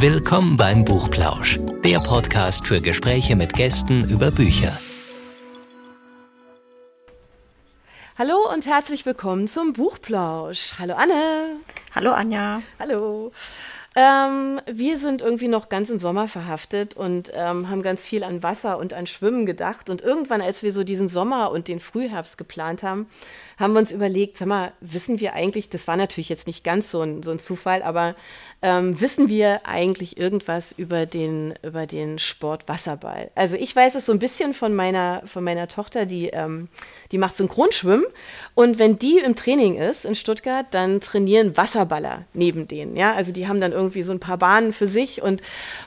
Willkommen beim Buchplausch, der Podcast für Gespräche mit Gästen über Bücher. Hallo und herzlich willkommen zum Buchplausch. Hallo Anne. Hallo Anja. Hallo. Ähm, wir sind irgendwie noch ganz im Sommer verhaftet und ähm, haben ganz viel an Wasser und an Schwimmen gedacht. Und irgendwann, als wir so diesen Sommer und den Frühherbst geplant haben, haben wir uns überlegt, sag mal, wissen wir eigentlich, das war natürlich jetzt nicht ganz so ein, so ein Zufall, aber ähm, wissen wir eigentlich irgendwas über den, über den Sport Wasserball? Also ich weiß es so ein bisschen von meiner, von meiner Tochter, die, ähm, die macht Synchronschwimmen. Und wenn die im Training ist in Stuttgart, dann trainieren Wasserballer neben denen. Ja? Also die haben dann irgendwie so ein paar Bahnen für sich. Und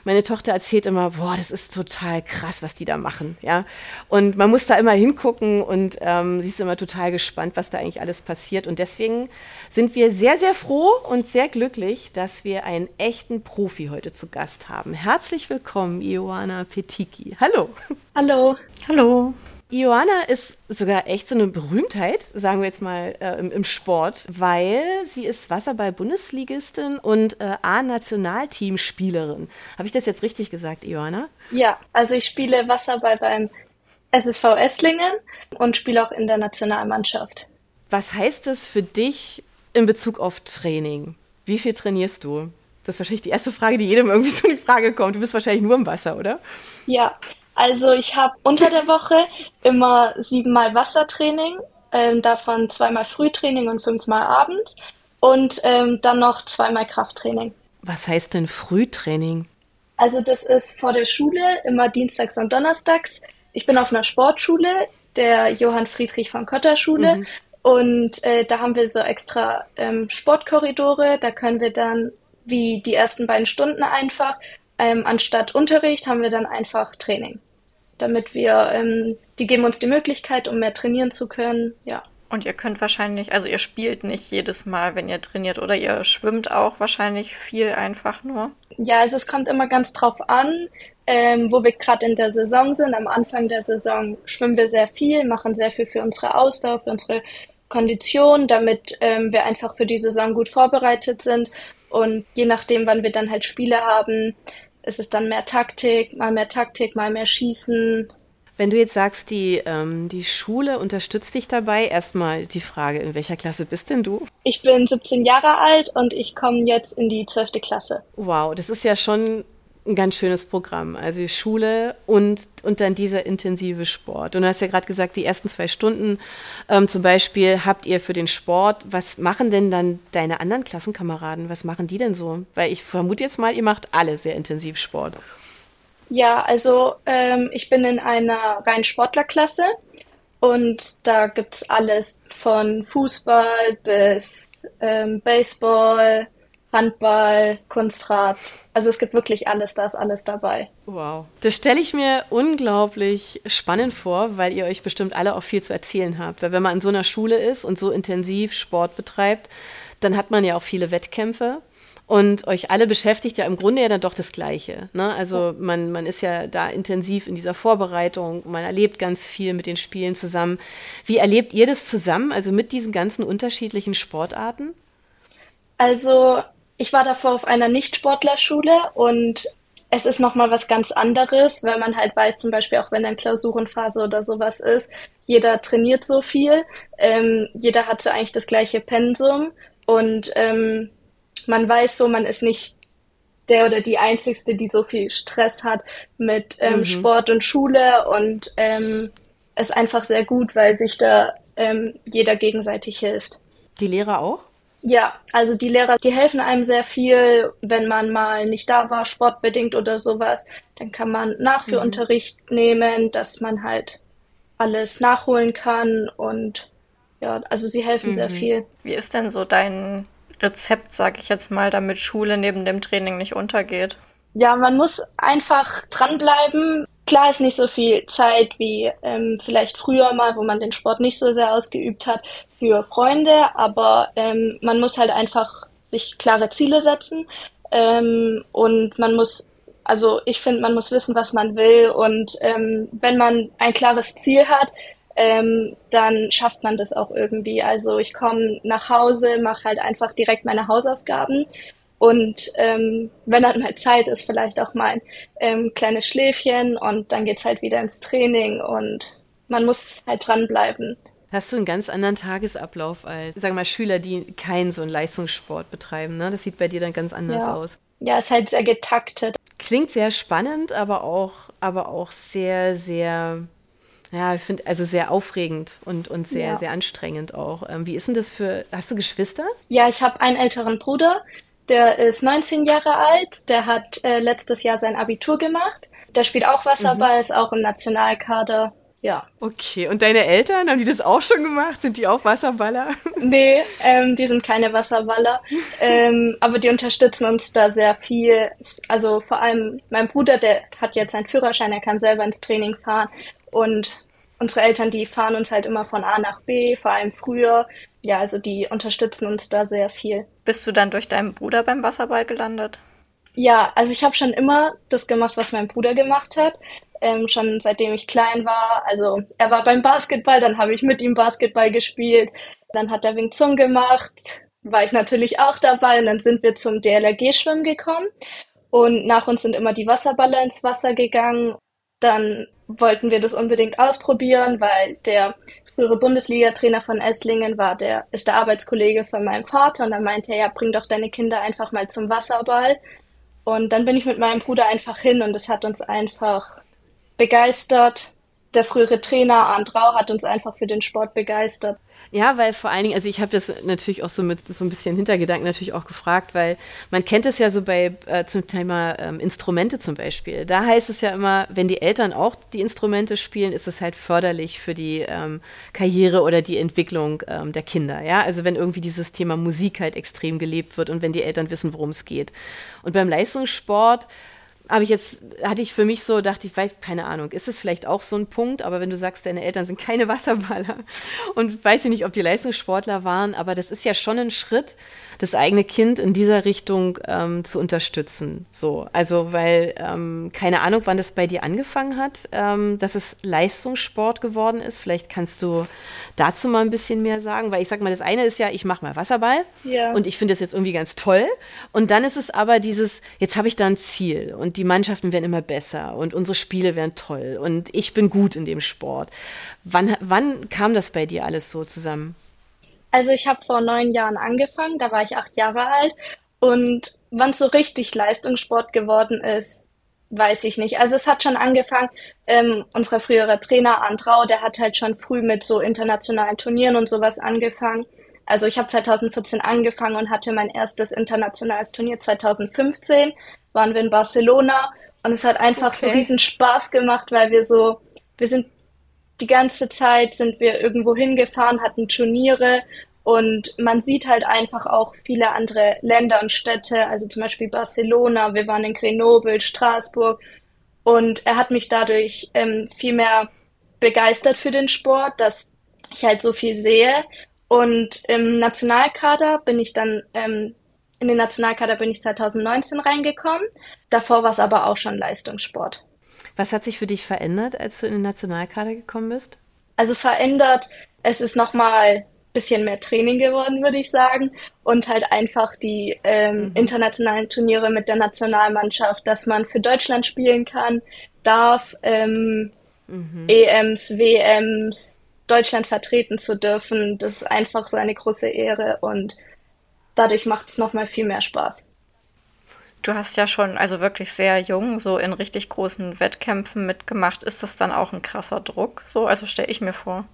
meine Tochter erzählt immer, boah, das ist total krass, was die da machen. Ja? Und man muss da immer hingucken und ähm, sie ist immer total gespannt, was da eigentlich alles passiert. Und deswegen sind wir sehr, sehr froh und sehr glücklich, dass wir einen echten Profi heute zu Gast haben. Herzlich willkommen, Ioana Petiki. Hallo. Hallo. Hallo. Ioana ist sogar echt so eine Berühmtheit, sagen wir jetzt mal äh, im, im, Sport, weil sie ist Wasserball-Bundesligistin und äh, A-Nationalteamspielerin. Habe ich das jetzt richtig gesagt, Ioana? Ja, also ich spiele Wasserball beim SSV Esslingen und spiele auch in der Nationalmannschaft. Was heißt das für dich in Bezug auf Training? Wie viel trainierst du? Das ist wahrscheinlich die erste Frage, die jedem irgendwie so in die Frage kommt. Du bist wahrscheinlich nur im Wasser, oder? Ja, also ich habe unter der Woche immer siebenmal Wassertraining, ähm, davon zweimal Frühtraining und fünfmal abends und ähm, dann noch zweimal Krafttraining. Was heißt denn Frühtraining? Also das ist vor der Schule immer dienstags und donnerstags. Ich bin auf einer Sportschule, der Johann Friedrich von Kötter Schule. Mhm. Und äh, da haben wir so extra ähm, Sportkorridore. Da können wir dann wie die ersten beiden Stunden einfach, ähm, anstatt Unterricht haben wir dann einfach Training. Damit wir, ähm, die geben uns die Möglichkeit, um mehr trainieren zu können, ja. Und ihr könnt wahrscheinlich, also ihr spielt nicht jedes Mal, wenn ihr trainiert, oder ihr schwimmt auch wahrscheinlich viel einfach nur. Ja, also es kommt immer ganz drauf an, ähm, wo wir gerade in der Saison sind. Am Anfang der Saison schwimmen wir sehr viel, machen sehr viel für unsere Ausdauer, für unsere Kondition, damit ähm, wir einfach für die Saison gut vorbereitet sind. Und je nachdem, wann wir dann halt Spiele haben, ist es dann mehr Taktik, mal mehr Taktik, mal mehr Schießen. Wenn du jetzt sagst, die, ähm, die Schule unterstützt dich dabei, erstmal die Frage, in welcher Klasse bist denn du? Ich bin 17 Jahre alt und ich komme jetzt in die 12. Klasse. Wow, das ist ja schon ein ganz schönes Programm. Also Schule und, und dann dieser intensive Sport. Und du hast ja gerade gesagt, die ersten zwei Stunden ähm, zum Beispiel habt ihr für den Sport. Was machen denn dann deine anderen Klassenkameraden? Was machen die denn so? Weil ich vermute jetzt mal, ihr macht alle sehr intensiv Sport. Ja, also ähm, ich bin in einer reinen Sportlerklasse und da gibt es alles von Fußball bis ähm, Baseball, Handball, Kunstrad. Also es gibt wirklich alles, da ist alles dabei. Wow. Das stelle ich mir unglaublich spannend vor, weil ihr euch bestimmt alle auch viel zu erzählen habt. Weil wenn man in so einer Schule ist und so intensiv Sport betreibt, dann hat man ja auch viele Wettkämpfe. Und euch alle beschäftigt ja im Grunde ja dann doch das Gleiche. Ne? Also man, man ist ja da intensiv in dieser Vorbereitung, man erlebt ganz viel mit den Spielen zusammen. Wie erlebt ihr das zusammen, also mit diesen ganzen unterschiedlichen Sportarten? Also ich war davor auf einer Nicht-Sportlerschule und es ist nochmal was ganz anderes, weil man halt weiß, zum Beispiel auch wenn dann Klausurenphase oder sowas ist, jeder trainiert so viel, ähm, jeder hat so eigentlich das gleiche Pensum und ähm, man weiß so, man ist nicht der oder die Einzigste, die so viel Stress hat mit ähm, mhm. Sport und Schule und ähm, ist einfach sehr gut, weil sich da ähm, jeder gegenseitig hilft. Die Lehrer auch? Ja, also die Lehrer, die helfen einem sehr viel, wenn man mal nicht da war, sportbedingt oder sowas. Dann kann man Nachführunterricht mhm. nehmen, dass man halt alles nachholen kann und ja, also sie helfen mhm. sehr viel. Wie ist denn so dein Rezept, sag ich jetzt mal, damit Schule neben dem Training nicht untergeht? Ja, man muss einfach dranbleiben. Klar ist nicht so viel Zeit wie ähm, vielleicht früher mal, wo man den Sport nicht so sehr ausgeübt hat, für Freunde, aber ähm, man muss halt einfach sich klare Ziele setzen ähm, und man muss, also ich finde, man muss wissen, was man will und ähm, wenn man ein klares Ziel hat, ähm, dann schafft man das auch irgendwie. Also ich komme nach Hause, mache halt einfach direkt meine Hausaufgaben Und ähm, wenn dann mal Zeit ist, vielleicht auch mal ein ähm, kleines Schläfchen und dann geht's halt wieder ins Training und man muss halt dranbleiben. Hast du einen ganz anderen Tagesablauf als, sagen wir mal, Schüler, die keinen so einen Leistungssport betreiben, ne? Das sieht bei dir dann ganz anders ja. aus. Ja, ist halt sehr getaktet. Klingt sehr spannend, aber auch, aber auch sehr, sehr, ja, ich finde, also sehr aufregend und, und sehr, ja. sehr anstrengend auch. Ähm, wie ist denn das für, hast du Geschwister? Ja, ich habe einen älteren Bruder, der ist 19 Jahre alt, der hat äh, letztes Jahr sein Abitur gemacht. Der spielt auch Wasserball, mhm. ist auch im Nationalkader ja. Okay, und deine Eltern, haben die das auch schon gemacht? Sind die auch Wasserballer? Nee, ähm, die sind keine Wasserballer. ähm, aber die unterstützen uns da sehr viel. Also vor allem mein Bruder, der hat jetzt seinen Führerschein, er kann selber ins Training fahren. Und unsere Eltern, die fahren uns halt immer von A nach B, vor allem früher. Ja, also die unterstützen uns da sehr viel. Bist du dann durch deinen Bruder beim Wasserball gelandet? Ja, also ich habe schon immer das gemacht, was mein Bruder gemacht hat ähm, schon seitdem ich klein war. Also er war beim Basketball, dann habe ich mit ihm Basketball gespielt. Dann hat er Wing Chun gemacht, war ich natürlich auch dabei und dann sind wir zum DLRG-Schwimmen gekommen. Und nach uns sind immer die Wasserballer ins Wasser gegangen. Dann wollten wir das unbedingt ausprobieren, weil der frühere Bundesliga-Trainer von Esslingen war der, ist der Arbeitskollege von meinem Vater und dann meinte er, ja, bring doch deine Kinder einfach mal zum Wasserball. Und dann bin ich mit meinem Bruder einfach hin und es hat uns einfach begeistert. Der frühere Trainer Arndt Rau hat uns einfach für den Sport begeistert. Ja, weil vor allen Dingen, also ich habe das natürlich auch so mit so ein bisschen Hintergedanken natürlich auch gefragt, weil man kennt es ja so bei äh, zum Thema ähm, Instrumente zum Beispiel. Da heißt es ja immer, wenn die Eltern auch die Instrumente spielen, ist es halt förderlich für die ähm, Karriere oder die Entwicklung ähm, der Kinder. Ja, also wenn irgendwie dieses Thema Musik halt extrem gelebt wird und wenn die Eltern wissen, worum es geht. Und beim Leistungssport habe ich jetzt, hatte ich für mich so, dachte ich, weiß, keine Ahnung, ist es vielleicht auch so ein Punkt, aber wenn du sagst, deine Eltern sind keine Wasserballer und weiß ich nicht, ob die Leistungssportler waren, aber das ist ja schon ein Schritt, das eigene Kind in dieser Richtung ähm, zu unterstützen. So, also weil ähm, keine Ahnung, wann das bei dir angefangen hat, ähm, dass es Leistungssport geworden ist. Vielleicht kannst du dazu mal ein bisschen mehr sagen, weil ich sag mal, das eine ist ja, ich mache mal Wasserball ja. und ich finde das jetzt irgendwie ganz toll. Und dann ist es aber dieses, jetzt habe ich da ein Ziel und die Mannschaften werden immer besser und unsere Spiele werden toll und ich bin gut in dem Sport. Wann, wann kam das bei dir alles so zusammen? Also ich habe vor neun Jahren angefangen, da war ich acht Jahre alt und wann es so richtig Leistungssport geworden ist, weiß ich nicht. Also es hat schon angefangen, ähm, unser früherer Trainer Andrau, der hat halt schon früh mit so internationalen Turnieren und sowas angefangen. Also ich habe 2014 angefangen und hatte mein erstes internationales Turnier 2015, waren wir in Barcelona und es hat einfach okay. so riesen Spaß gemacht, weil wir so, wir sind die ganze Zeit sind wir irgendwo hingefahren, hatten Turniere und man sieht halt einfach auch viele andere Länder und Städte, also zum Beispiel Barcelona, wir waren in Grenoble, Straßburg und er hat mich dadurch ähm, viel mehr begeistert für den Sport, dass ich halt so viel sehe. Und im Nationalkader bin ich dann, ähm, in den Nationalkader bin ich 2019 reingekommen. Davor war es aber auch schon Leistungssport. Was hat sich für dich verändert, als du in den Nationalkader gekommen bist? Also verändert, es ist nochmal bisschen mehr Training geworden, würde ich sagen. Und halt einfach die ähm, mhm. internationalen Turniere mit der Nationalmannschaft, dass man für Deutschland spielen kann, darf, ähm, mhm. EMs, WMs, Deutschland vertreten zu dürfen. Das ist einfach so eine große Ehre und dadurch macht es nochmal viel mehr Spaß. Du hast ja schon, also wirklich sehr jung, so in richtig großen Wettkämpfen mitgemacht. Ist das dann auch ein krasser Druck? So, also stelle ich mir vor.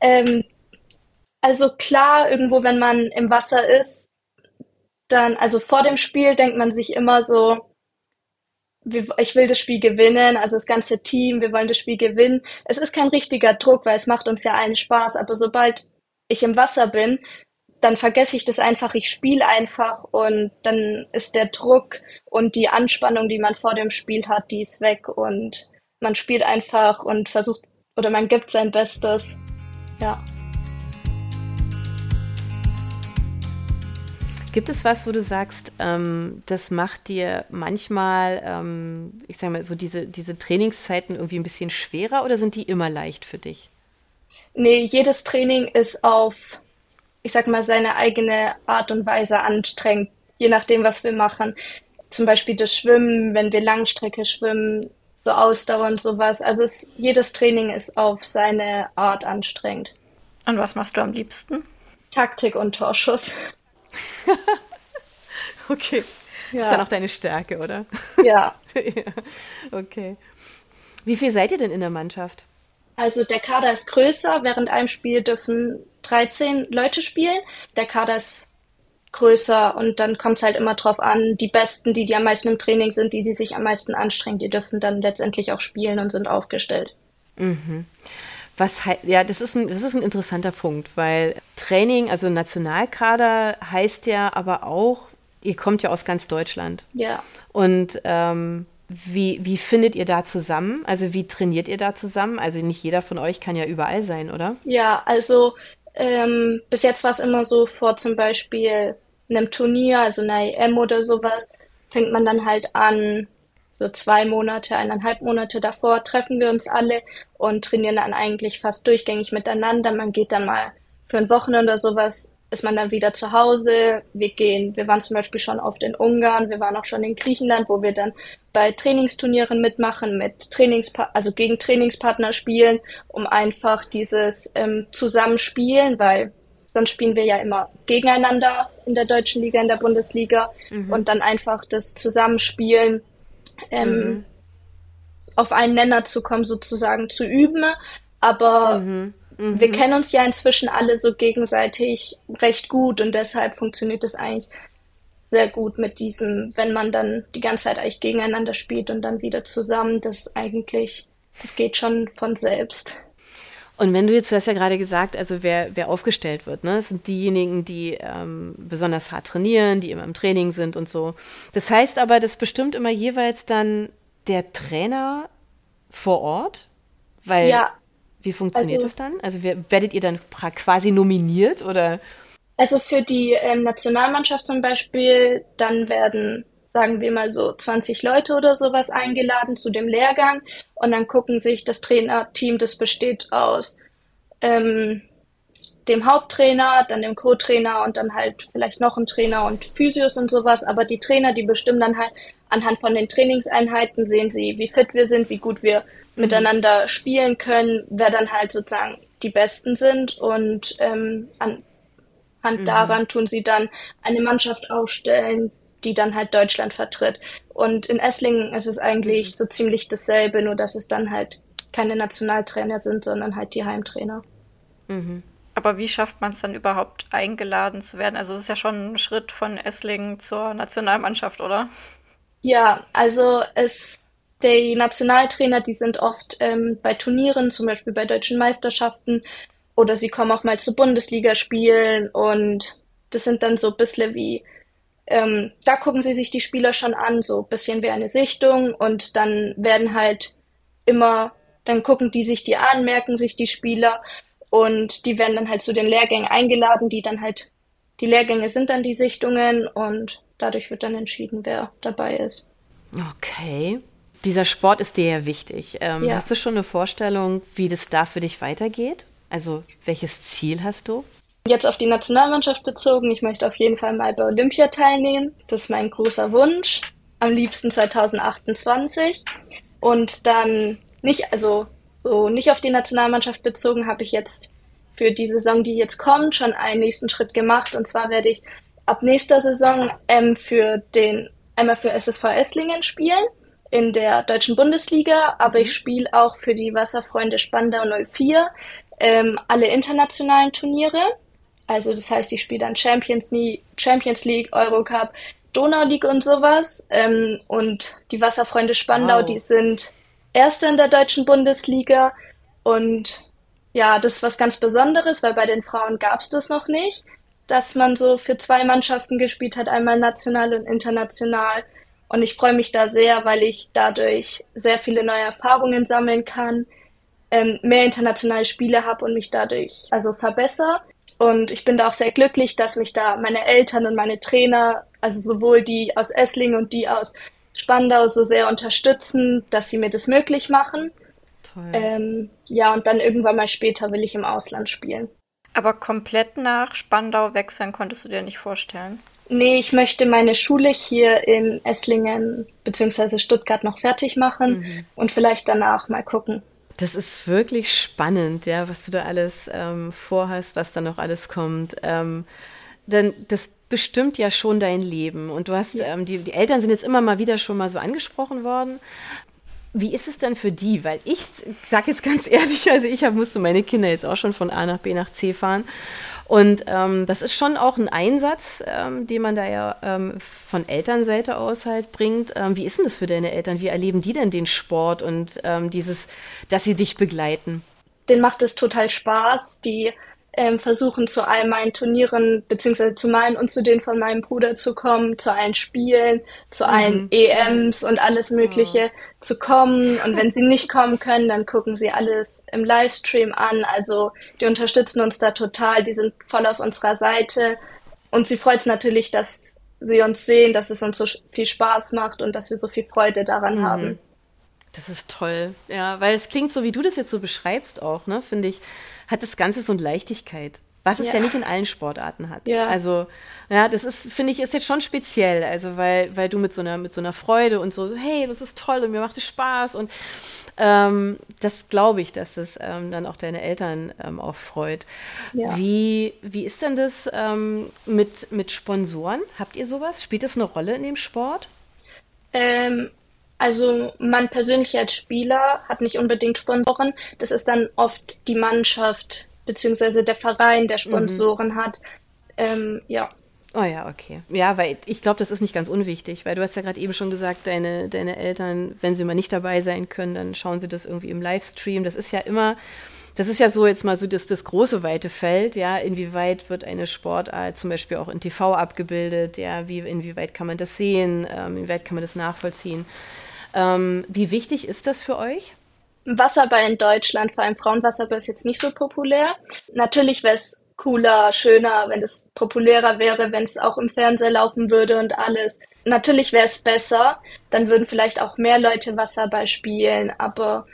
Ähm, also klar, irgendwo, wenn man im Wasser ist, dann, also vor dem Spiel denkt man sich immer so, ich will das Spiel gewinnen, also das ganze Team, wir wollen das Spiel gewinnen. Es ist kein richtiger Druck, weil es macht uns ja allen Spaß, aber sobald ich im Wasser bin, dann vergesse ich das einfach, ich spiele einfach und dann ist der Druck und die Anspannung, die man vor dem Spiel hat, die ist weg und man spielt einfach und versucht oder man gibt sein Bestes. Ja. Gibt es was, wo du sagst, ähm, das macht dir manchmal, ähm, ich sage mal, so diese, diese Trainingszeiten irgendwie ein bisschen schwerer oder sind die immer leicht für dich? Nee, jedes Training ist auf ich sag mal, seine eigene Art und Weise anstrengend. je nachdem, was wir machen. Zum Beispiel das Schwimmen, wenn wir Langstrecke schwimmen, so Ausdauer und sowas. Also es, jedes Training ist auf seine Art anstrengend. Und was machst du am liebsten? Taktik und Torschuss. okay. Ja. Ist dann auch deine Stärke, oder? Ja. ja. Okay. Wie viel seid ihr denn in der Mannschaft? Also der Kader ist größer. Während einem Spiel dürfen 13 Leute spielen. Der Kader ist größer und dann kommt es halt immer drauf an, die Besten, die, die am meisten im Training sind, die, die sich am meisten anstrengen, die dürfen dann letztendlich auch spielen und sind aufgestellt. Mhm. Was ja, das ist, ein, das ist ein interessanter Punkt, weil Training, also Nationalkader heißt ja aber auch, ihr kommt ja aus ganz Deutschland. Ja. Und ähm, wie, wie findet ihr da zusammen? Also wie trainiert ihr da zusammen? Also nicht jeder von euch kann ja überall sein, oder? Ja, also ähm, bis jetzt war es immer so vor zum Beispiel einem Turnier, also einer EM oder sowas, fängt man dann halt an, so zwei Monate, eineinhalb Monate davor treffen wir uns alle und trainieren dann eigentlich fast durchgängig miteinander. Man geht dann mal für ein Wochenende oder sowas ist man dann wieder zu Hause. Wir gehen, wir waren zum Beispiel schon oft in Ungarn, wir waren auch schon in Griechenland, wo wir dann bei Trainingsturnieren mitmachen, mit Trainingspa also gegen Trainingspartner spielen, um einfach dieses ähm, Zusammenspielen, weil sonst spielen wir ja immer gegeneinander in der deutschen Liga, in der Bundesliga mhm. und dann einfach das Zusammenspielen ähm, mhm. auf einen Nenner zu kommen, sozusagen zu üben. Aber mhm. Mhm. Wir kennen uns ja inzwischen alle so gegenseitig recht gut und deshalb funktioniert es eigentlich sehr gut mit diesem, wenn man dann die ganze Zeit eigentlich gegeneinander spielt und dann wieder zusammen, das eigentlich, das geht schon von selbst. Und wenn du jetzt, du hast ja gerade gesagt, also wer, wer aufgestellt wird, ne, das sind diejenigen, die ähm, besonders hart trainieren, die immer im Training sind und so. Das heißt aber, das bestimmt immer jeweils dann der Trainer vor Ort, weil ja, wie funktioniert also, das dann? Also werdet ihr dann quasi nominiert oder? Also für die ähm, Nationalmannschaft zum Beispiel, dann werden, sagen wir mal so, 20 Leute oder sowas eingeladen zu dem Lehrgang und dann gucken sich das Trainerteam, das besteht aus ähm, dem Haupttrainer, dann dem Co-Trainer und dann halt vielleicht noch ein Trainer und Physios und sowas. Aber die Trainer, die bestimmen dann halt anhand von den Trainingseinheiten, sehen sie, wie fit wir sind, wie gut wir miteinander spielen können, wer dann halt sozusagen die Besten sind und ähm, anhand mhm. daran tun sie dann eine Mannschaft aufstellen, die dann halt Deutschland vertritt. Und in Esslingen ist es eigentlich mhm. so ziemlich dasselbe, nur dass es dann halt keine Nationaltrainer sind, sondern halt die Heimtrainer. Mhm. Aber wie schafft man es dann überhaupt eingeladen zu werden? Also es ist ja schon ein Schritt von Esslingen zur Nationalmannschaft, oder? Ja, also es die Nationaltrainer, die sind oft ähm, bei Turnieren, zum Beispiel bei deutschen Meisterschaften, oder sie kommen auch mal zu Bundesligaspielen und das sind dann so ein bisschen wie, ähm, da gucken sie sich die Spieler schon an, so ein bisschen wie eine Sichtung und dann werden halt immer, dann gucken die sich die an, merken sich die Spieler und die werden dann halt zu den Lehrgängen eingeladen, die dann halt, die Lehrgänge sind dann die Sichtungen und dadurch wird dann entschieden, wer dabei ist. Okay. Dieser Sport ist dir ja wichtig. Ähm, ja. Hast du schon eine Vorstellung, wie das da für dich weitergeht? Also welches Ziel hast du? Jetzt auf die Nationalmannschaft bezogen, ich möchte auf jeden Fall mal bei Olympia teilnehmen. Das ist mein großer Wunsch. Am liebsten 2028. Und dann nicht, also so nicht auf die Nationalmannschaft bezogen, habe ich jetzt für die Saison, die jetzt kommt, schon einen nächsten Schritt gemacht. Und zwar werde ich ab nächster Saison ähm, für den einmal für SSV Esslingen spielen in der deutschen Bundesliga, aber ich mhm. spiele auch für die Wasserfreunde Spandau 04 ähm, alle internationalen Turniere. Also das heißt, ich spiele dann Champions League, Champions League, Eurocup, Donau League und sowas. Ähm, und die Wasserfreunde Spandau, wow. die sind Erste in der deutschen Bundesliga. Und ja, das ist was ganz Besonderes, weil bei den Frauen gab es das noch nicht, dass man so für zwei Mannschaften gespielt hat, einmal national und international. Und ich freue mich da sehr, weil ich dadurch sehr viele neue Erfahrungen sammeln kann, ähm, mehr internationale Spiele habe und mich dadurch also verbessere. Und ich bin da auch sehr glücklich, dass mich da meine Eltern und meine Trainer, also sowohl die aus Esslingen und die aus Spandau so sehr unterstützen, dass sie mir das möglich machen. Toll. Ähm, ja, und dann irgendwann mal später will ich im Ausland spielen. Aber komplett nach Spandau wechseln konntest du dir nicht vorstellen? Nee, ich möchte meine Schule hier in Esslingen bzw. Stuttgart noch fertig machen mhm. und vielleicht danach mal gucken. Das ist wirklich spannend, ja, was du da alles ähm, vorhast, was da noch alles kommt. Ähm, denn das bestimmt ja schon dein Leben. Und du hast, ja. ähm, die, die Eltern sind jetzt immer mal wieder schon mal so angesprochen worden. Wie ist es denn für die? Weil ich, sage jetzt ganz ehrlich, also ich hab, musste meine Kinder jetzt auch schon von A nach B nach C fahren. Und ähm, das ist schon auch ein Einsatz, ähm, den man da ja ähm, von Elternseite aus halt bringt. Ähm, wie ist denn das für deine Eltern? Wie erleben die denn den Sport und ähm, dieses, dass sie dich begleiten? Den macht es total Spaß. Die ähm, versuchen zu all meinen Turnieren beziehungsweise zu meinen und zu denen von meinem Bruder zu kommen, zu allen Spielen, zu mhm. allen EMs und alles Mögliche ja. zu kommen. Und wenn sie nicht kommen können, dann gucken sie alles im Livestream an. Also die unterstützen uns da total, die sind voll auf unserer Seite. Und sie freut es natürlich, dass sie uns sehen, dass es uns so viel Spaß macht und dass wir so viel Freude daran mhm. haben. Das ist toll, ja, weil es klingt so, wie du das jetzt so beschreibst auch, ne, finde ich hat das Ganze so eine Leichtigkeit. Was es ja. nicht in allen Sportarten hat. Ja. Also, ja, das ist, finde ich, ist jetzt schon speziell. Also, weil, weil du mit so einer, mit so einer Freude und so, hey, das ist toll und mir macht es Spaß und ähm, das glaube ich, dass es ähm, dann auch deine Eltern ähm, auch freut. Ja. Wie, wie ist denn das ähm, mit, mit Sponsoren? Habt ihr sowas? Spielt das eine Rolle in dem Sport? Ähm, also man persönlich als Spieler hat nicht unbedingt Sponsoren. Das ist dann oft die Mannschaft beziehungsweise der Verein, der Sponsoren mhm. hat. Ähm, ja. Oh ja, okay. Ja, weil ich glaube, das ist nicht ganz unwichtig, weil du hast ja gerade eben schon gesagt, deine, deine Eltern, wenn sie mal nicht dabei sein können, dann schauen sie das irgendwie im Livestream. Das ist ja immer, das ist ja so jetzt mal so das, das große weite Feld, ja, inwieweit wird eine Sportart zum Beispiel auch in TV abgebildet, ja, wie, inwieweit kann man das sehen, ähm, inwieweit kann man das nachvollziehen. Ähm, wie wichtig ist das für euch? Wasserball in Deutschland, vor allem Frauenwasserball, ist jetzt nicht so populär. Natürlich wäre es cooler, schöner, wenn es populärer wäre, wenn es auch im Fernseher laufen würde und alles. Natürlich wäre es besser, dann würden vielleicht auch mehr Leute Wasserball spielen, aber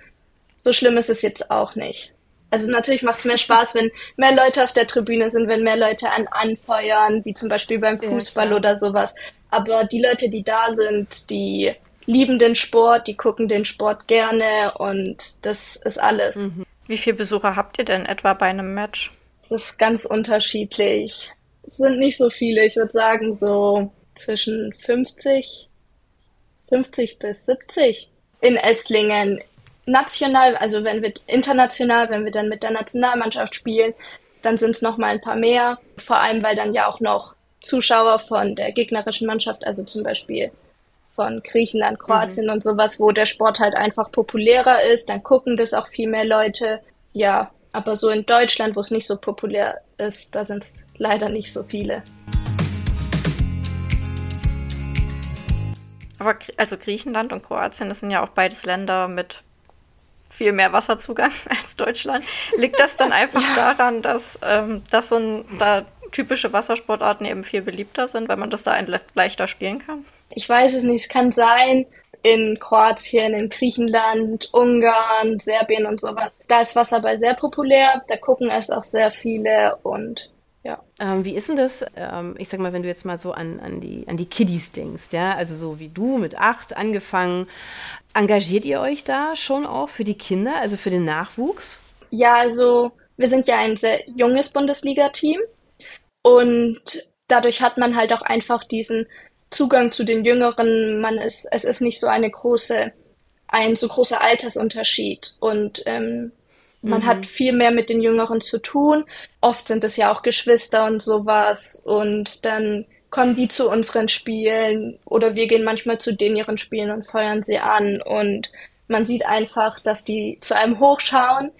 so schlimm ist es jetzt auch nicht. Also natürlich macht es mehr Spaß, wenn mehr Leute auf der Tribüne sind, wenn mehr Leute an anfeuern, wie zum Beispiel beim Fußball ja, oder sowas. Aber die Leute, die da sind, die lieben den Sport, die gucken den Sport gerne und das ist alles. Mhm. Wie viele Besucher habt ihr denn etwa bei einem Match? Es ist ganz unterschiedlich. Es sind nicht so viele, ich würde sagen so zwischen 50, 50 bis 70 in Esslingen. National, also wenn wir international, wenn wir dann mit der Nationalmannschaft spielen, dann sind es noch mal ein paar mehr. Vor allem, weil dann ja auch noch Zuschauer von der gegnerischen Mannschaft, also zum Beispiel von Griechenland, Kroatien mhm. und sowas, wo der Sport halt einfach populärer ist, dann gucken das auch viel mehr Leute. Ja, aber so in Deutschland, wo es nicht so populär ist, da sind es leider nicht so viele. Aber also Griechenland und Kroatien, das sind ja auch beides Länder mit viel mehr Wasserzugang als Deutschland. Liegt das dann einfach ja. daran, dass, ähm, dass so ein, da typische Wassersportarten eben viel beliebter sind, weil man das da leichter spielen kann? Ich weiß es nicht. Es kann sein, in Kroatien, in Griechenland, Ungarn, Serbien und sowas. Da ist Wasserball sehr populär, da gucken es auch sehr viele und ja. Ähm, wie ist denn das, ähm, ich sag mal, wenn du jetzt mal so an, an, die, an die Kiddies denkst, ja, also so wie du mit acht angefangen, engagiert ihr euch da schon auch für die Kinder, also für den Nachwuchs? Ja, also wir sind ja ein sehr junges Bundesliga-Team und dadurch hat man halt auch einfach diesen Zugang zu den Jüngeren. Man ist, es ist nicht so eine große, ein so großer Altersunterschied und ähm, man mhm. hat viel mehr mit den Jüngeren zu tun. Oft sind es ja auch Geschwister und sowas und dann kommen die zu unseren Spielen oder wir gehen manchmal zu denen ihren Spielen und feuern sie an und man sieht einfach, dass die zu einem hochschauen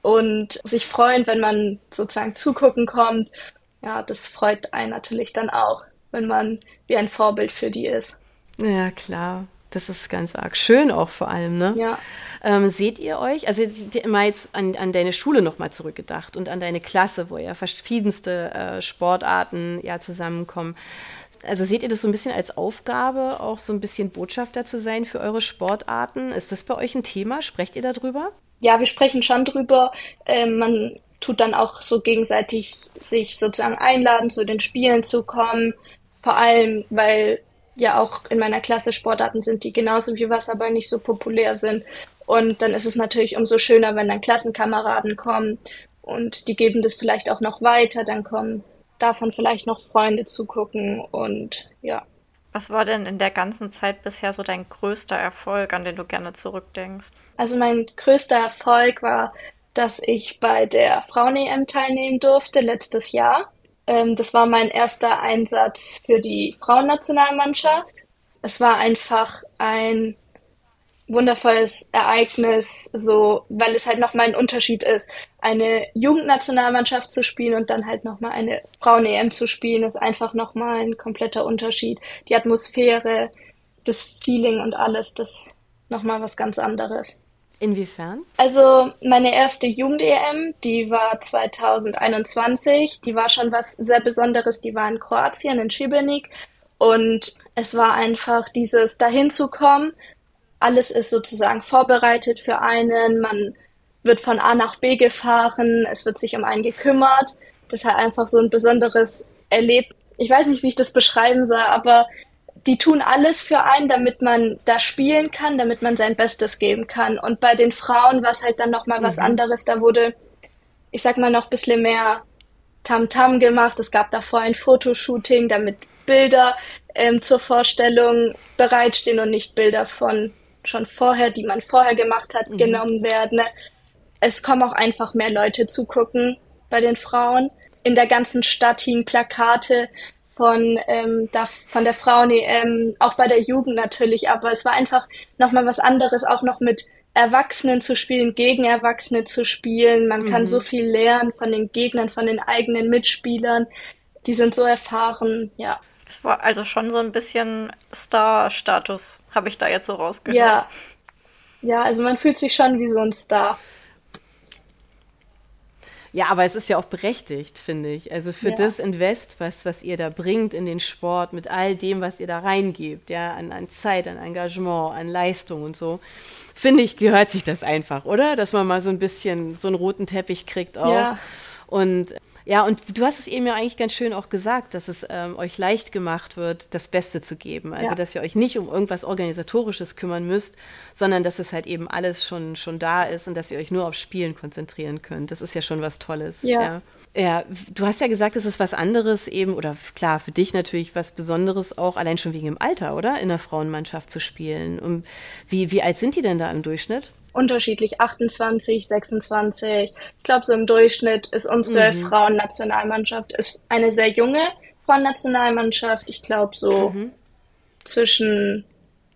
und sich freuen, wenn man sozusagen zugucken kommt ja, das freut einen natürlich dann auch, wenn man wie ein Vorbild für die ist. Ja, klar. Das ist ganz arg schön auch vor allem, ne? Ja. Ähm, seht ihr euch, also mal jetzt an, an deine Schule nochmal zurückgedacht und an deine Klasse, wo ja verschiedenste äh, Sportarten ja zusammenkommen. Also seht ihr das so ein bisschen als Aufgabe, auch so ein bisschen Botschafter zu sein für eure Sportarten? Ist das bei euch ein Thema? Sprecht ihr darüber? Ja, wir sprechen schon drüber. Ähm, man tut dann auch so gegenseitig sich sozusagen einladen, zu den Spielen zu kommen. Vor allem, weil ja auch in meiner Klasse Sportarten sind, die genauso wie Wasserball nicht so populär sind. Und dann ist es natürlich umso schöner, wenn dann Klassenkameraden kommen und die geben das vielleicht auch noch weiter, dann kommen davon vielleicht noch Freunde zugucken und ja. Was war denn in der ganzen Zeit bisher so dein größter Erfolg, an den du gerne zurückdenkst? Also mein größter Erfolg war, dass ich bei der Frauen-EM teilnehmen durfte letztes Jahr. Ähm, das war mein erster Einsatz für die Frauennationalmannschaft. Es war einfach ein wundervolles Ereignis, so, weil es halt nochmal ein Unterschied ist, eine Jugendnationalmannschaft zu spielen und dann halt nochmal eine Frauen-EM zu spielen, ist einfach nochmal ein kompletter Unterschied. Die Atmosphäre, das Feeling und alles, das nochmal was ganz anderes. Inwiefern? Also meine erste Jugend-EM, die war 2021, die war schon was sehr Besonderes, die war in Kroatien, in Šibenik und es war einfach dieses dahin zu kommen, alles ist sozusagen vorbereitet für einen, man wird von A nach B gefahren, es wird sich um einen gekümmert. Das ist halt einfach so ein besonderes Erlebnis. Ich weiß nicht, wie ich das beschreiben soll, aber die tun alles für einen, damit man da spielen kann, damit man sein Bestes geben kann. Und bei den Frauen war es halt dann nochmal mhm. was anderes. Da wurde, ich sag mal, noch ein bisschen mehr Tamtam -Tam gemacht. Es gab davor ein Fotoshooting, damit Bilder ähm, zur Vorstellung bereitstehen und nicht Bilder von schon vorher, die man vorher gemacht hat, mhm. genommen werden. Es kommen auch einfach mehr Leute zugucken bei den Frauen. In der ganzen Stadt hingen Plakate von, ähm, da, von der Frauen-EM, auch bei der Jugend natürlich, aber es war einfach nochmal was anderes, auch noch mit Erwachsenen zu spielen, gegen Erwachsene zu spielen. Man mhm. kann so viel lernen von den Gegnern, von den eigenen Mitspielern. Die sind so erfahren, ja. Es war also schon so ein bisschen Star-Status, habe ich da jetzt so rausgehört. Ja. Ja, also man fühlt sich schon wie so ein Star. Ja, aber es ist ja auch berechtigt, finde ich. Also für ja. das Invest, was, was ihr da bringt in den Sport, mit all dem, was ihr da reingebt, ja, an, an Zeit, an Engagement, an Leistung und so, finde ich, gehört sich das einfach, oder? Dass man mal so ein bisschen so einen roten Teppich kriegt auch. Ja. Und ja, und du hast es eben ja eigentlich ganz schön auch gesagt, dass es ähm, euch leicht gemacht wird, das Beste zu geben. Also, ja. dass ihr euch nicht um irgendwas Organisatorisches kümmern müsst, sondern dass es halt eben alles schon, schon da ist und dass ihr euch nur auf Spielen konzentrieren könnt. Das ist ja schon was Tolles. Ja. ja. Ja, du hast ja gesagt, es ist was anderes eben, oder klar, für dich natürlich was Besonderes auch, allein schon wegen dem Alter, oder? In der Frauenmannschaft zu spielen. Und wie, wie alt sind die denn da im Durchschnitt? Unterschiedlich 28, 26. Ich glaube, so im Durchschnitt ist unsere mhm. Frauennationalmannschaft ist eine sehr junge Frauennationalmannschaft. Ich glaube so mhm. zwischen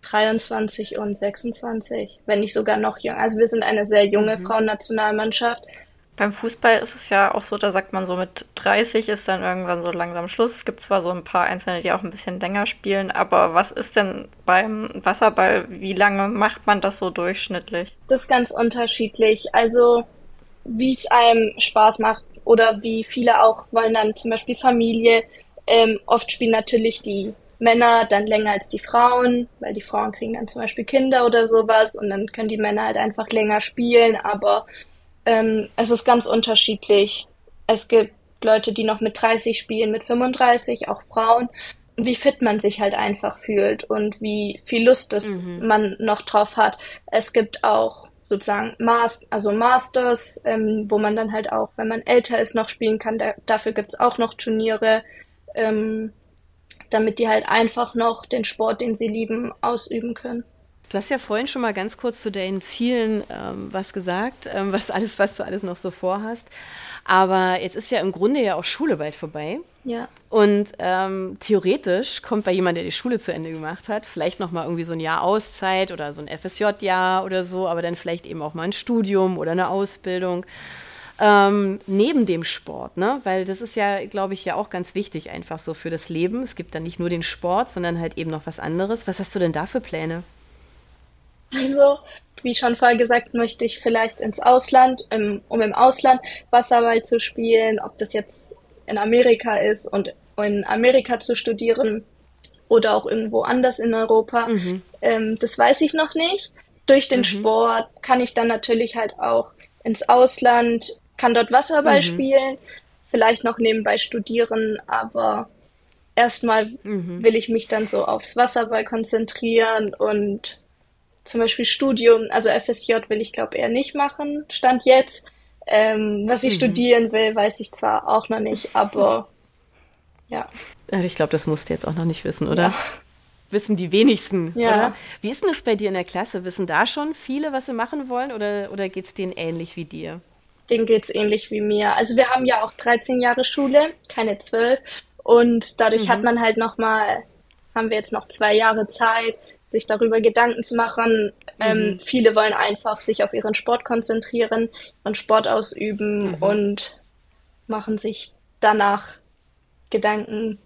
23 und 26, wenn nicht sogar noch jünger. Also wir sind eine sehr junge mhm. Frauennationalmannschaft. Beim Fußball ist es ja auch so, da sagt man so, mit 30 ist dann irgendwann so langsam Schluss. Es gibt zwar so ein paar Einzelne, die auch ein bisschen länger spielen, aber was ist denn beim Wasserball, wie lange macht man das so durchschnittlich? Das ist ganz unterschiedlich. Also, wie es einem Spaß macht oder wie viele auch wollen dann zum Beispiel Familie. Ähm, oft spielen natürlich die Männer dann länger als die Frauen, weil die Frauen kriegen dann zum Beispiel Kinder oder sowas und dann können die Männer halt einfach länger spielen, aber ähm, es ist ganz unterschiedlich. Es gibt Leute, die noch mit 30 spielen, mit 35, auch Frauen. Wie fit man sich halt einfach fühlt und wie viel Lust es mhm. man noch drauf hat. Es gibt auch sozusagen Mas also Masters, ähm, wo man dann halt auch, wenn man älter ist, noch spielen kann. Da, dafür es auch noch Turniere, ähm, damit die halt einfach noch den Sport, den sie lieben, ausüben können. Du hast ja vorhin schon mal ganz kurz zu deinen Zielen ähm, was gesagt, ähm, was alles, was du alles noch so vorhast. Aber jetzt ist ja im Grunde ja auch Schule bald vorbei. Ja. Und ähm, theoretisch kommt bei jemandem, der die Schule zu Ende gemacht hat, vielleicht noch mal irgendwie so ein Jahr Auszeit oder so ein FSJ-Jahr oder so, aber dann vielleicht eben auch mal ein Studium oder eine Ausbildung. Ähm, neben dem Sport, ne? Weil das ist ja, glaube ich, ja auch ganz wichtig einfach so für das Leben. Es gibt dann nicht nur den Sport, sondern halt eben noch was anderes. Was hast du denn da für Pläne? Also, wie schon vorher gesagt, möchte ich vielleicht ins Ausland, um im Ausland Wasserball zu spielen, ob das jetzt in Amerika ist und in Amerika zu studieren oder auch irgendwo anders in Europa. Mhm. Ähm, das weiß ich noch nicht. Durch den mhm. Sport kann ich dann natürlich halt auch ins Ausland, kann dort Wasserball mhm. spielen, vielleicht noch nebenbei studieren, aber erstmal mhm. will ich mich dann so aufs Wasserball konzentrieren und zum Beispiel Studium, also FSJ will ich glaube eher nicht machen, stand jetzt. Ähm, was ich mhm. studieren will, weiß ich zwar auch noch nicht, aber ja. Ich glaube, das musst du jetzt auch noch nicht wissen, oder? Ja. Wissen die wenigsten, ja. oder? Wie ist denn das bei dir in der Klasse? Wissen da schon viele, was sie machen wollen, oder, oder geht es denen ähnlich wie dir? Denen geht es ähnlich wie mir. Also wir haben ja auch 13 Jahre Schule, keine 12. Und dadurch mhm. hat man halt nochmal, haben wir jetzt noch zwei Jahre Zeit, sich darüber Gedanken zu machen. Ähm, mhm. Ähm, viele wollen einfach sich auf ihren Sport konzentrieren, ihren Sport ausüben mhm. und machen sich danach Gedanken,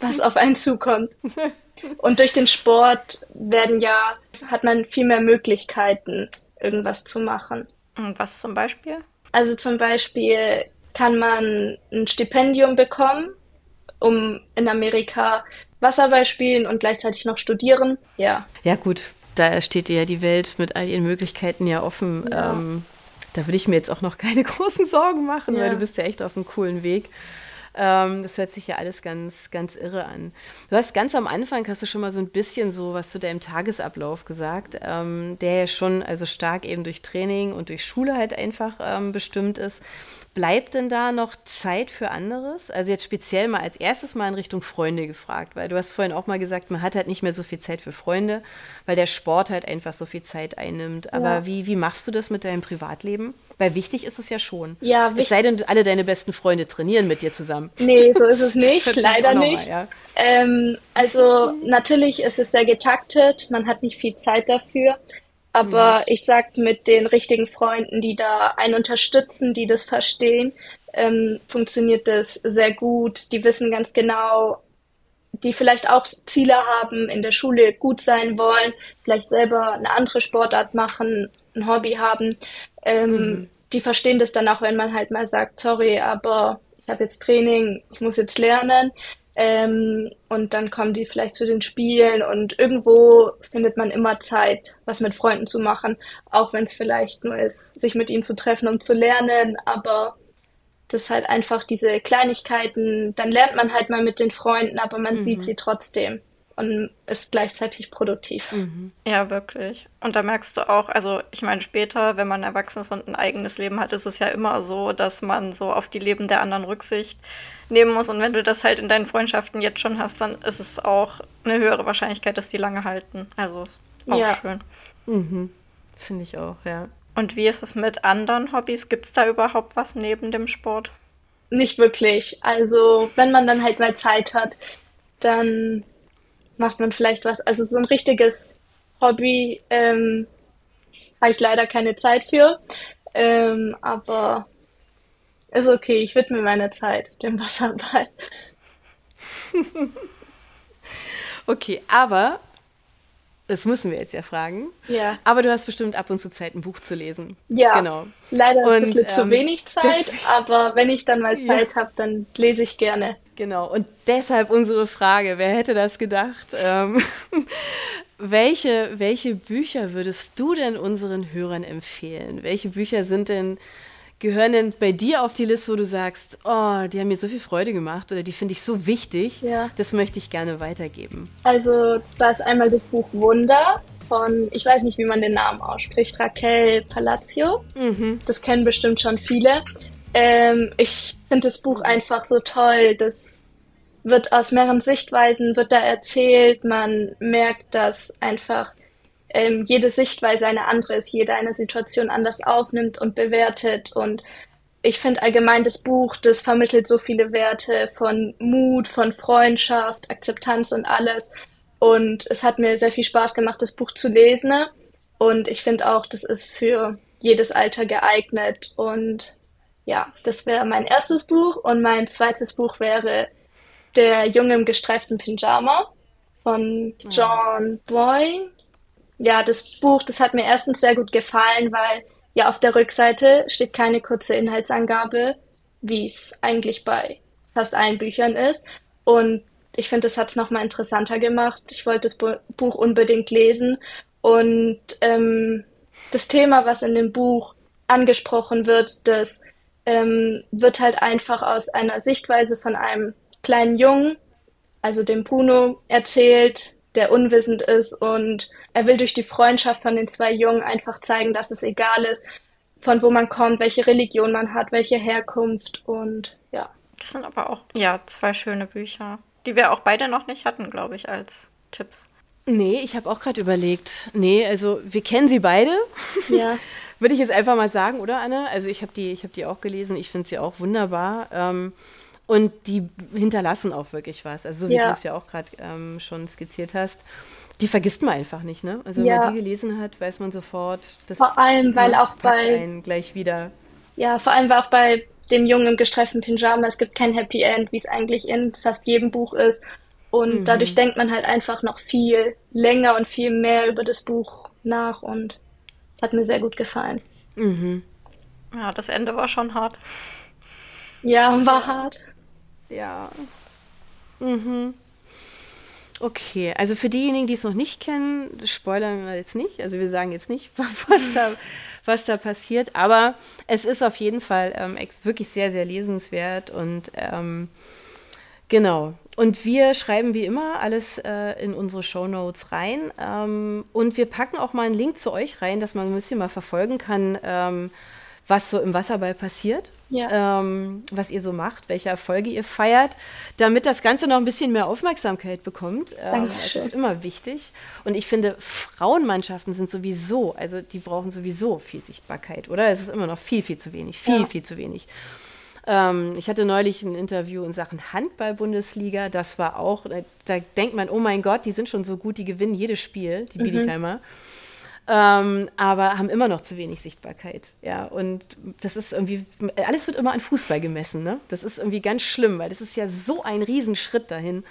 was auf einen zukommt. Und durch den Sport werden ja, hat man viel mehr Möglichkeiten, irgendwas zu machen. Und was zum Beispiel? Also zum Beispiel kann man ein Stipendium bekommen, um in Amerika Wasserball spielen und gleichzeitig noch studieren. Ja. Ja, gut. Da steht dir ja die Welt mit all ihren Möglichkeiten ja offen. Ja. Ähm, da würde ich mir jetzt auch noch keine großen Sorgen machen, ja. weil du bist ja echt auf einem coolen Weg. Ähm, das hört sich ja alles ganz, ganz irre an. Du hast ganz am Anfang, hast du schon mal so ein bisschen so was zu deinem Tagesablauf gesagt, ähm, der ja schon also stark eben durch Training und durch Schule halt einfach ähm, bestimmt ist. Bleibt denn da noch Zeit für anderes? Also jetzt speziell mal als erstes mal in Richtung Freunde gefragt, weil du hast vorhin auch mal gesagt, man hat halt nicht mehr so viel Zeit für Freunde, weil der Sport halt einfach so viel Zeit einnimmt. Aber ja. wie, wie machst du das mit deinem Privatleben? Weil wichtig ist es ja schon. Ja, es sei denn, alle deine besten Freunde trainieren mit dir zusammen. Nee, so ist es nicht, leider nicht. Mal, ja. ähm, also natürlich ist es sehr getaktet, man hat nicht viel Zeit dafür. Aber mhm. ich sag mit den richtigen Freunden, die da einen unterstützen, die das verstehen, ähm, funktioniert das sehr gut. Die wissen ganz genau, die vielleicht auch Ziele haben, in der Schule gut sein wollen, vielleicht selber eine andere Sportart machen, ein Hobby haben. Ähm, mhm. Die verstehen das dann auch, wenn man halt mal sagt, sorry, aber ich habe jetzt Training, ich muss jetzt lernen. Ähm, und dann kommen die vielleicht zu den Spielen und irgendwo findet man immer Zeit, was mit Freunden zu machen, auch wenn es vielleicht nur ist, sich mit ihnen zu treffen, um zu lernen. Aber das ist halt einfach diese Kleinigkeiten. Dann lernt man halt mal mit den Freunden, aber man mhm. sieht sie trotzdem und ist gleichzeitig produktiv. Mhm. Ja, wirklich. Und da merkst du auch, also ich meine, später, wenn man erwachsen ist und ein eigenes Leben hat, ist es ja immer so, dass man so auf die Leben der anderen Rücksicht nehmen muss. Und wenn du das halt in deinen Freundschaften jetzt schon hast, dann ist es auch eine höhere Wahrscheinlichkeit, dass die lange halten. Also ist auch ja. schön. Mhm. Finde ich auch, ja. Und wie ist es mit anderen Hobbys? Gibt es da überhaupt was neben dem Sport? Nicht wirklich. Also, wenn man dann halt mal Zeit hat, dann macht man vielleicht was. Also so ein richtiges Hobby ähm, habe ich leider keine Zeit für. Ähm, aber ist okay, ich widme meine Zeit dem Wasserball. okay, aber das müssen wir jetzt ja fragen. Ja. Aber du hast bestimmt ab und zu Zeit, ein Buch zu lesen. Ja. Genau. Leider und, ein bisschen ähm, zu wenig Zeit, aber wenn ich dann mal Zeit ja. habe, dann lese ich gerne. Genau. Und deshalb unsere Frage: Wer hätte das gedacht? Ähm, welche, welche Bücher würdest du denn unseren Hörern empfehlen? Welche Bücher sind denn gehören denn bei dir auf die Liste, wo du sagst, oh, die haben mir so viel Freude gemacht oder die finde ich so wichtig, ja. das möchte ich gerne weitergeben? Also, da ist einmal das Buch Wunder von, ich weiß nicht, wie man den Namen ausspricht, Raquel Palacio. Mhm. Das kennen bestimmt schon viele. Ähm, ich finde das Buch einfach so toll. Das wird aus mehreren Sichtweisen wird da erzählt. Man merkt, dass einfach ähm, jede Sichtweise eine andere ist, jeder eine Situation anders aufnimmt und bewertet. Und ich finde allgemein das Buch, das vermittelt so viele Werte von Mut, von Freundschaft, Akzeptanz und alles. Und es hat mir sehr viel Spaß gemacht, das Buch zu lesen. Und ich finde auch, das ist für jedes Alter geeignet. Und ja, das wäre mein erstes Buch. Und mein zweites Buch wäre Der Junge im gestreiften Pyjama von John Boyne ja, das Buch, das hat mir erstens sehr gut gefallen, weil ja auf der Rückseite steht keine kurze Inhaltsangabe, wie es eigentlich bei fast allen Büchern ist. Und ich finde, das hat es nochmal interessanter gemacht. Ich wollte das Buch unbedingt lesen. Und ähm, das Thema, was in dem Buch angesprochen wird, das ähm, wird halt einfach aus einer Sichtweise von einem kleinen Jungen also dem Bruno, erzählt, der unwissend ist und er will durch die Freundschaft von den zwei Jungen einfach zeigen, dass es egal ist, von wo man kommt, welche Religion man hat, welche Herkunft und ja. Das sind aber auch, ja, zwei schöne Bücher, die wir auch beide noch nicht hatten, glaube ich, als Tipps. Nee, ich habe auch gerade überlegt. Nee, also wir kennen sie beide. Ja. Würde ich jetzt einfach mal sagen, oder Anne? Also ich habe die, hab die auch gelesen, ich finde sie auch wunderbar. Ähm, und die hinterlassen auch wirklich was. Also so wie ja. du es ja auch gerade ähm, schon skizziert hast. Die vergisst man einfach nicht, ne? Also wenn ja. man die gelesen hat, weiß man sofort, das Vor allem, weil auch bei gleich wieder. Ja, vor allem, weil auch bei dem Jungen im gestreiften Pyjama, es gibt kein Happy End, wie es eigentlich in fast jedem Buch ist. Und mhm. dadurch denkt man halt einfach noch viel länger und viel mehr über das Buch nach und hat mir sehr gut gefallen. Mhm. Ja, das Ende war schon hart. Ja, war hart. Ja. Mhm. Okay, also für diejenigen, die es noch nicht kennen, spoilern wir jetzt nicht. Also wir sagen jetzt nicht, was da, was da passiert. Aber es ist auf jeden Fall ähm, wirklich sehr, sehr lesenswert und ähm, Genau. Und wir schreiben wie immer alles äh, in unsere Show Notes rein. Ähm, und wir packen auch mal einen Link zu euch rein, dass man ein bisschen mal verfolgen kann, ähm, was so im Wasserball passiert, ja. ähm, was ihr so macht, welche Erfolge ihr feiert, damit das Ganze noch ein bisschen mehr Aufmerksamkeit bekommt. Ähm, das ist immer wichtig. Und ich finde, Frauenmannschaften sind sowieso, also die brauchen sowieso viel Sichtbarkeit, oder? Es ist immer noch viel, viel zu wenig, viel, ja. viel zu wenig. Ähm, ich hatte neulich ein Interview in Sachen Handball-Bundesliga. Das war auch, da denkt man, oh mein Gott, die sind schon so gut, die gewinnen jedes Spiel, die mhm. Biedigheimer. Ähm, aber haben immer noch zu wenig Sichtbarkeit. Ja, und das ist irgendwie, alles wird immer an Fußball gemessen. Ne? Das ist irgendwie ganz schlimm, weil das ist ja so ein Riesenschritt dahin.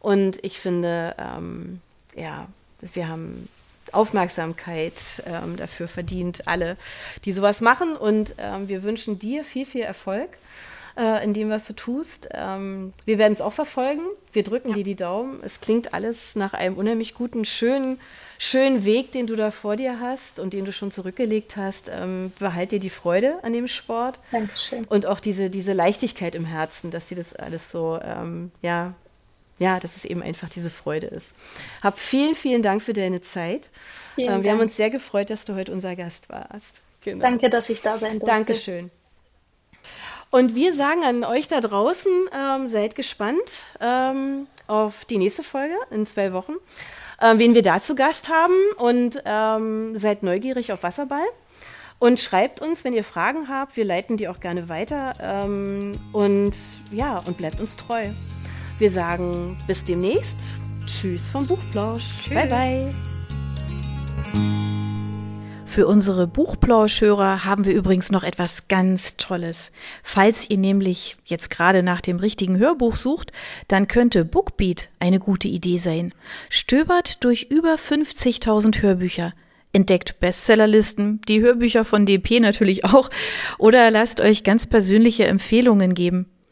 Und ich finde, ähm, ja, wir haben Aufmerksamkeit ähm, dafür verdient, alle, die sowas machen. Und ähm, wir wünschen dir viel, viel Erfolg äh, in dem, was du tust. Ähm, wir werden es auch verfolgen. Wir drücken ja. dir die Daumen. Es klingt alles nach einem unheimlich guten, schönen, schönen Weg, den du da vor dir hast und den du schon zurückgelegt hast. Ähm, behalt dir die Freude an dem Sport. Dankeschön. Und auch diese, diese Leichtigkeit im Herzen, dass dir das alles so, ähm, ja, ja, dass es eben einfach diese Freude ist. Hab vielen, vielen Dank für deine Zeit. Vielen ähm, wir Dank. haben uns sehr gefreut, dass du heute unser Gast warst. Genau. Danke, dass ich da sein durfte. Dankeschön. Und wir sagen an euch da draußen, ähm, seid gespannt ähm, auf die nächste Folge in zwei Wochen, äh, wen wir da zu Gast haben und ähm, seid neugierig auf Wasserball. Und schreibt uns, wenn ihr Fragen habt. Wir leiten die auch gerne weiter. Ähm, und ja, und bleibt uns treu. Wir sagen bis demnächst. Tschüss vom Buchplausch. Tschüss. Bye, bye. Für unsere Buchplauschhörer haben wir übrigens noch etwas ganz Tolles. Falls ihr nämlich jetzt gerade nach dem richtigen Hörbuch sucht, dann könnte Bookbeat eine gute Idee sein. Stöbert durch über 50.000 Hörbücher. Entdeckt Bestsellerlisten, die Hörbücher von DP natürlich auch, oder lasst euch ganz persönliche Empfehlungen geben.